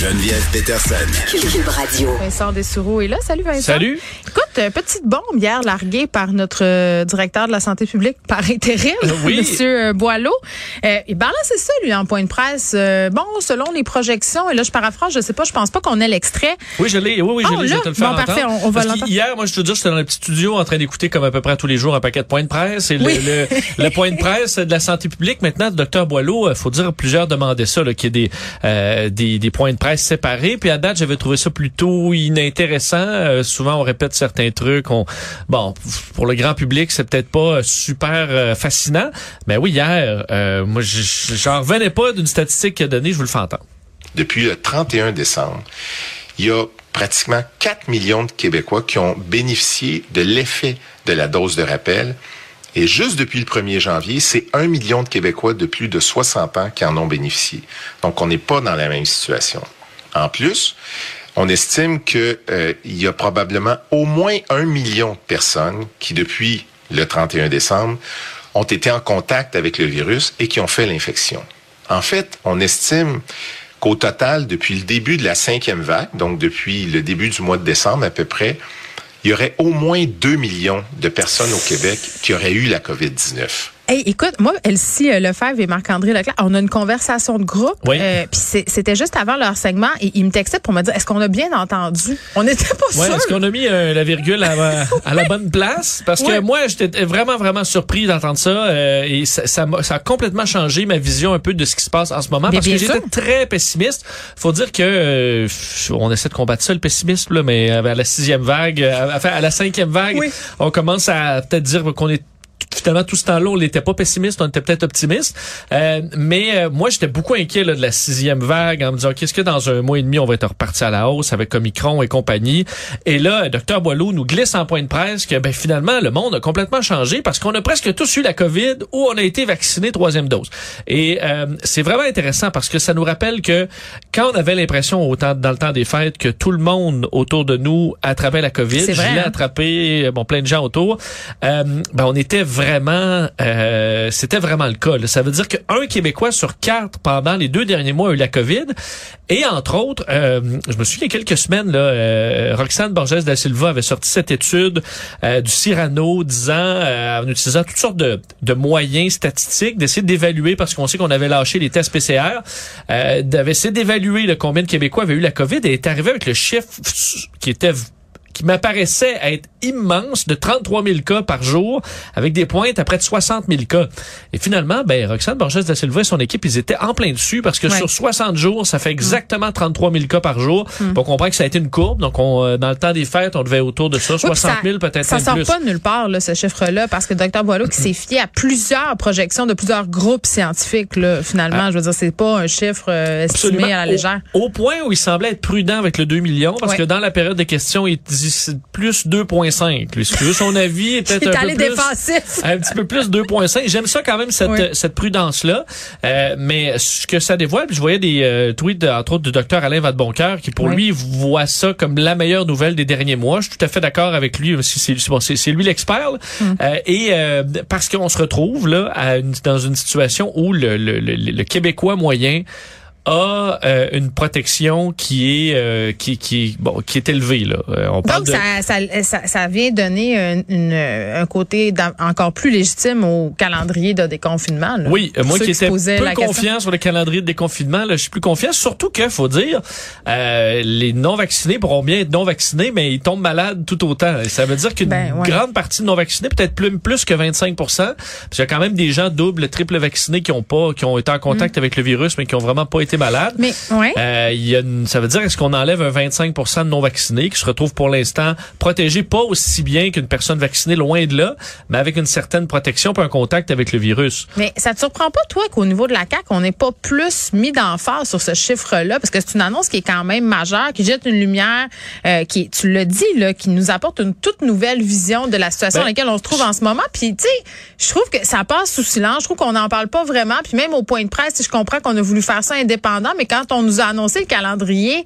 Geneviève Peterson. Cube Radio. Vincent Dessoureau est là. Salut Vincent. Salut. Écoute, euh, petite bombe hier larguée par notre euh, directeur de la santé publique par intérim, oui. Monsieur euh, Boileau. Euh, ben là, c'est ça, lui, en point de presse. Euh, bon, selon les projections, et là, je paraphrase, je sais pas, je pense pas qu'on ait l'extrait. Oui, je l'ai. Oui, oui, je l'ai. Je vais te le faire Bon, parfait, on- on va. Hier, moi, je te dis, j'étais dans le petit studio en train d'écouter comme à peu près tous les jours un paquet de points de presse. Et le- Oui. le, le, point de presse de la santé publique, maintenant, le docteur Boileau, il faut dire, plusieurs demandaient ça, qu'il y ait des, euh, des, des points de presse séparés. Puis à date, j'avais trouvé ça plutôt inintéressant. Euh, souvent, on répète certains trucs. On, bon, pour le grand public, c'est peut-être pas super euh, fascinant. Mais oui, hier, euh, moi, je- je- j'en revenais pas d'une statistique qu'il a donnée. Je vous le fais entendre. depuis le 31 décembre, il y a pratiquement 4 millions de Québécois qui ont bénéficié de l'effet de la dose de rappel. Et juste depuis le 1er janvier, c'est 1 million de Québécois de plus de 60 ans qui en ont bénéficié. Donc, on n'est pas dans la même situation. En plus, on estime que euh, y a probablement au moins un million de personnes qui, depuis le 31 décembre, ont été en contact avec le virus et qui ont fait l'infection. En fait, on estime qu'au total, depuis le début de la cinquième vague, donc depuis le début du mois de décembre à peu près, il y aurait au moins 2 millions de personnes au Québec qui auraient eu la COVID-19. Hey, écoute, moi, Elsie euh, Lefebvre et Marc-André Leclerc, on a une conversation de groupe. Oui. Euh, Puis c'était juste avant leur segment et ils me textaient pour me dire est-ce qu'on a bien entendu? On n'était pas Ouais, sûr. est-ce qu'on a mis euh, la virgule à, à la bonne place? Parce que moi, j'étais vraiment, vraiment surpris d'entendre ça. euh, et ça, ça, m'a- ça a complètement changé ma vision un peu de ce qui se passe en ce moment. Mais parce que j'étais très pessimiste. Faut dire que euh, on essaie de combattre ça, le pessimisme, là, mais à la sixième vague, enfin, à la cinquième vague, Oui. on commence à peut-être dire qu'on est finalement tout ce temps-là, on n'était pas pessimiste, on était peut-être optimiste. Euh, mais euh, moi, j'étais beaucoup inquiet là, de la sixième vague en me disant qu'est-ce que dans un mois et demi, on va être reparti à la hausse avec Omicron et compagnie. Et là, Dr Boileau nous glisse en point de presse que ben, finalement, le monde a complètement changé parce qu'on a presque tous eu la COVID ou on a été vacciné troisième dose. Et euh, c'est vraiment intéressant parce que ça nous rappelle que quand on avait l'impression au temps, dans le temps des fêtes que tout le monde autour de nous attrapait la COVID, je l'ai hein? attrapé, bon, plein de gens autour, euh, ben, on était vraiment, euh, c'était vraiment le cas. Ça veut dire qu'un Québécois sur quatre pendant les deux derniers mois a eu la COVID. Et entre autres, euh, je me souviens il quelques semaines, là, euh, Roxane Borges da Silva avait sorti cette étude du Cyrano disant, en utilisant toutes sortes de, de moyens statistiques, d'essayer d'évaluer, parce qu'on sait qu'on avait lâché les tests PCR, d'essayer essayer d'évaluer le combien de Québécois avaient eu la COVID et est arrivé avec le chiffre qui était qui m'apparaissait être immense de 33 000 cas par jour avec des pointes à près de 60 000 cas. Et finalement, ben, Roxane Borges da Silva et son équipe, ils étaient en plein dessus parce que Ouais. sur 60 jours, ça fait exactement 33 000 cas par jour. On comprend que ça a été une courbe. Donc, on, euh, dans le temps des fêtes, on devait autour de ça, Oui, puis 60 000 peut-être Ça sort plus. pas de nulle part, là, ce chiffre-là, parce que Dr Boileau qui s'est fié à plusieurs projections de plusieurs groupes scientifiques, là, finalement. Je veux dire, c'est pas un chiffre euh, estimé Absolument. à la légère. Au, au point où il semblait être prudent avec le 2 millions, parce Ouais. que dans la période de questions, il dit plus 2,5. Lui, si tu veux son avis, est peut-être un peu plus, défensif. un petit peu plus 2,5. J'aime ça quand même, cette, Oui. cette prudence-là. Euh, mais ce que ça dévoile, puis je voyais des euh, tweets, de- entre autres, du docteur Alain Vadeboncoeur, qui pour Oui. lui voit ça comme la meilleure nouvelle des derniers mois. Je suis tout à fait d'accord avec lui. C'est, bon, c'est, lui l'expert. là. Mm. Euh, et euh, parce qu'on se retrouve là à une- dans une situation où le, le, le, le Québécois moyen a euh, une protection qui est euh, qui qui bon qui est élevée là. Euh, on parle Donc, de ça, ça, ça, ça vient donner un, une- un côté encore plus légitime au calendrier de déconfinement. là. Oui, moi qui étais peu la question. confiant sur le calendrier de déconfinement, là, je suis plus confiant. Surtout que, faut dire, euh, les non-vaccinés pourront bien être non-vaccinés, mais ils tombent malades tout autant. Et ça veut dire qu'une Ben, ouais. grande partie de non-vaccinés, peut-être plus, plus que 25 parce qu'il y a quand même des gens double, triple vaccinés qui ont pas, qui ont été en contact avec le virus, mais qui ont vraiment pas été malades. Mm. Mais, ouais. Euh, y a une- ça veut dire est-ce qu'on enlève un 25 de non-vaccinés qui se retrouvent pour l'instant protégés pas aussi bien qu'une personne vaccinée, loin de là, mais avec une certaine protection pour un contact avec le virus? Mais ça te surprend pas, toi, qu'au niveau de la CAQ, on n'ait pas plus mis d'emphase sur ce chiffre-là? Parce que c'est une annonce qui est quand même majeure, qui jette une lumière, euh, qui, tu le dis, là, qui nous apporte une toute nouvelle vision de la situation Ben, dans laquelle on se trouve en ce moment. Puis, tu sais, je trouve que ça passe sous silence. Je trouve qu'on n'en parle pas vraiment. Puis même au point de presse, je comprends qu'on a voulu faire ça mais quand on nous a annoncé le calendrier,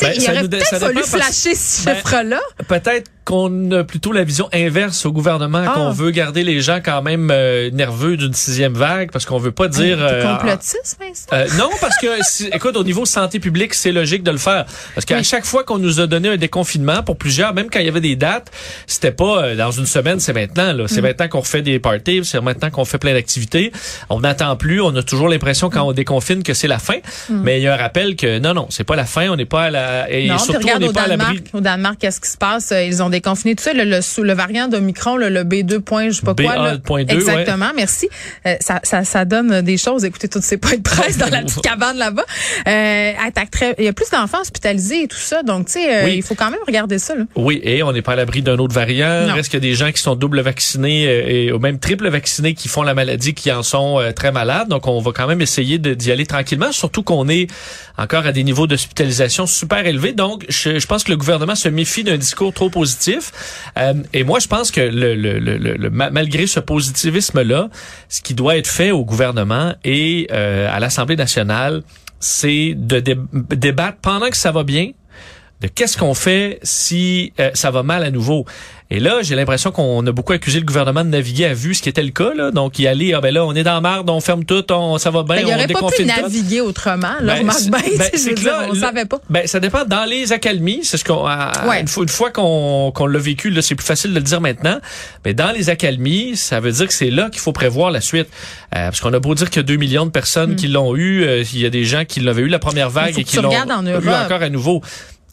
Ben, il ça aurait peut-être fallu parce- flasher ce Ben, chiffre-là. Peut-être qu'on a plutôt la vision inverse au gouvernement, Ah. qu'on veut garder les gens quand même euh, nerveux d'une sixième vague, parce qu'on veut pas dire... Euh, complotiste, Vincent? Euh, non, parce que, si- écoute, au niveau santé publique, c'est logique de le faire. Parce qu'à Oui. chaque fois qu'on nous a donné un déconfinement pour plusieurs, même quand il y avait des dates, c'était pas euh, dans une semaine, c'est maintenant. là. Mm. C'est maintenant qu'on refait des parties, c'est maintenant qu'on fait plein d'activités. On n'attend plus, on a toujours l'impression quand on déconfine que c'est la fin. Mais il y a un rappel que non, non, c'est pas la fin, on n'est pas à la... Et Mm. non, surtout, on regarde n'est au pas à Danemark. l'abri... Au Danemark, qu'est-ce qui se passe? Euh, Ils ont déconfiné tout ça. Le, le, le variant d'Omicron, le, le B2. point, je sais pas quoi. là. BA.2, Exactement, merci. Euh, ça, ça, ça donne des choses. Écoutez, toutes ces points de presse dans la petite cabane là-bas. Euh, attaque très- il y a plus d'enfants hospitalisés et tout ça. Donc, tu sais, euh, Oui. il faut quand même regarder ça. Là. Oui, et on n'est pas à l'abri d'un autre variant. Non. Reste qu'il y a des gens qui sont double vaccinés euh, et ou même triple vaccinés qui font la maladie, qui en sont euh, très malades. Donc, on va quand même essayer d'y aller tranquillement, surtout qu'on est encore à des niveaux d'hospitalisation super élevés. Donc, je, je pense que le gouvernement se méfie d'un discours trop positif. Euh, et moi, je pense que le, le, le, le- le- ma- malgré ce positivisme-là, ce qui doit être fait au gouvernement et euh, à l'Assemblée nationale, c'est de dé- débattre pendant que ça va bien de qu'est-ce qu'on fait si euh, ça va mal à nouveau. Et là, j'ai l'impression qu'on a beaucoup accusé le gouvernement de naviguer à vue, ce qui était le cas. Là. Donc, y aller, ah ben là, on est dans la marde, on ferme tout, on, ça va bien, Ben, il on aurait pas pu tout. naviguer autrement. Là, Ben, remarque bien, ben, c'est que là, on là- savait pas. Ben, ça dépend. Dans les accalmies, c'est ce qu'on a, Ouais. une fois, une fois qu'on l'a vécu, là, c'est plus facile de le dire maintenant. Mais dans les accalmies, ça veut dire que c'est là qu'il faut prévoir la suite. Euh, parce qu'on a beau dire qu'il y a 2 millions de personnes qui l'ont eu, euh, il y a des gens qui l'avaient eu la première vague Hmm. et qui l'ont eu encore à nouveau.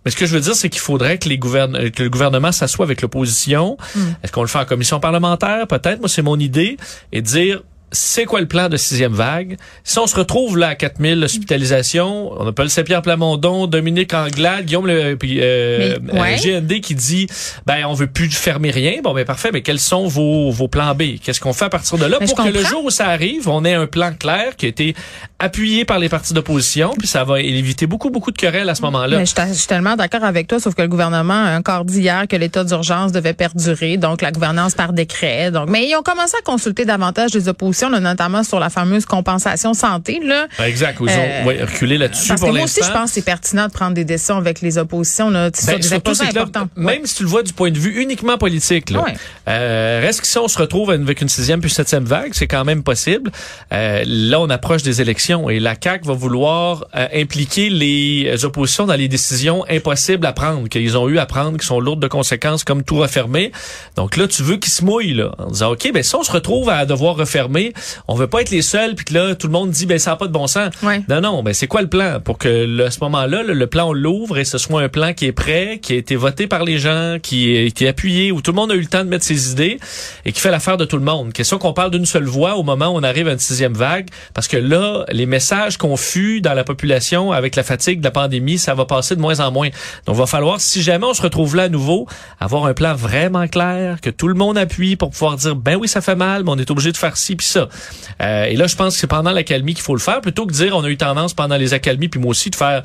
Mais ce que je veux dire, c'est qu'il faudrait que, les euh, que le gouvernement s'assoie avec l'opposition. Hmm. Est-ce qu'on le fait en commission parlementaire? Peut-être. Moi, c'est mon idée. Et dire, c'est quoi le plan de sixième vague? Si on se retrouve là à 4000 hospitalisations, on appelle Saint-Pierre Plamondon, Dominique Anglade, Guillaume le, puis, euh, Mais, ouais. euh, GND qui dit, ben, on veut plus fermer rien. Bon, ben, parfait. Mais quels sont vos, vos plans B? Qu'est-ce qu'on fait à partir de là Mais pour que le jour où ça arrive, on ait un plan clair qui a été appuyé par les partis d'opposition, puis ça va éviter beaucoup, beaucoup de querelles à ce moment-là. Mais je, suis- je suis tellement d'accord avec toi, sauf que le gouvernement a encore dit hier que l'état d'urgence devait perdurer, donc la gouvernance par décret. Donc, mais ils ont commencé à consulter davantage les oppositions, là, notamment sur la fameuse compensation santé. Là. Ah, Exact. Ils ont Euh, ouais, reculé là-dessus pour que moi aussi, l'instant. je pense que c'est pertinent de prendre des décisions avec les oppositions là, Ben, des surtout, c'est que là, importants. même si tu le vois du point de vue uniquement politique, là, Ouais. euh, reste que si on se retrouve avec une sixième puis septième vague, c'est quand même possible? Euh, là, on approche des élections et la CAQ va vouloir impliquer les oppositions dans les décisions impossibles à prendre, qu'ils ont eu à prendre, qui sont lourdes de conséquences, comme tout refermer. Donc là, tu veux qu'ils se mouillent, là, en disant, OK, ben si on se retrouve à devoir refermer, on veut pas être les seuls, puis que là, tout le monde dit, ben ça n'a pas de bon sens. Ouais. Non, non, ben c'est quoi le plan? Pour que le- à ce moment-là, le, le plan, on l'ouvre et ce soit un plan qui est prêt, qui a été voté par les gens, qui qui est appuyé, où tout le monde a eu le temps de mettre ses idées et qui fait l'affaire de tout le monde. Question qu'on parle d'une seule voix au moment où on arrive à une sixième vague, parce que là, les messages confus dans la population avec la fatigue de la pandémie, ça va passer de moins en moins. Donc, va falloir, si jamais on se retrouve là à nouveau, avoir un plan vraiment clair, que tout le monde appuie pour pouvoir dire, ben oui, ça fait mal, mais on est obligé de faire ci puis Euh, et là, je pense que c'est pendant l'accalmie qu'il faut le faire, plutôt que de dire, on a eu tendance pendant les accalmies, puis moi aussi, de faire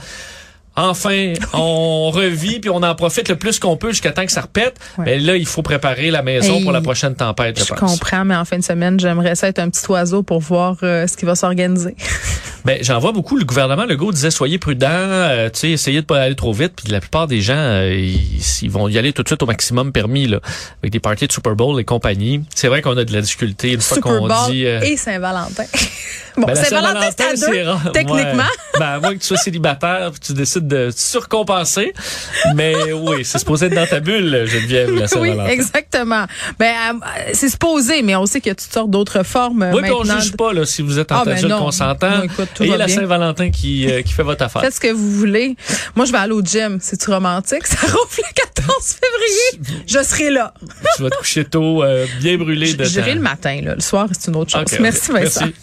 Enfin, on revit puis on en profite le plus qu'on peut jusqu'à temps que ça repète. Ouais. Mais là, il faut préparer la maison Et pour la prochaine tempête, je, Je pense. comprends, mais en fin de semaine, j'aimerais ça être un petit oiseau pour voir euh, ce qui va s'organiser. Ben, j'en vois beaucoup. Le gouvernement Legault disait soyez prudents, euh, tu sais, essayez de pas aller trop vite. Puis la plupart des gens, euh, ils, ils vont y aller tout de suite au maximum permis, là, avec des parties de Super Bowl et compagnie. C'est vrai qu'on a de la difficulté une fois qu'on dit. et Saint-Valentin. bon, ben, c'est à c'est deux, rare. techniquement. Ouais. Ben, à moins que tu sois célibataire, puis tu décides de surcompenser. Mais oui, c'est supposé être dans ta bulle, Geneviève, la Oui, Saint-Valentin. exactement. Ben, euh, c'est supposé, mais on sait qu'il y a toutes sortes d'autres formes Oui, puis on maintenant. juge pas là, si vous êtes en Ah, ben consentant. Ayez va la. Saint-Valentin qui, euh, qui fait votre affaire. Faites ce que vous voulez. Moi, je vais aller au gym. C'est-tu romantique? Ça rouvre le 14 février. Je serai là. tu vas te coucher tôt, euh, bien brûlé de J'irai le matin. Là. Le soir, c'est une autre chose. Merci, Vincent. Merci.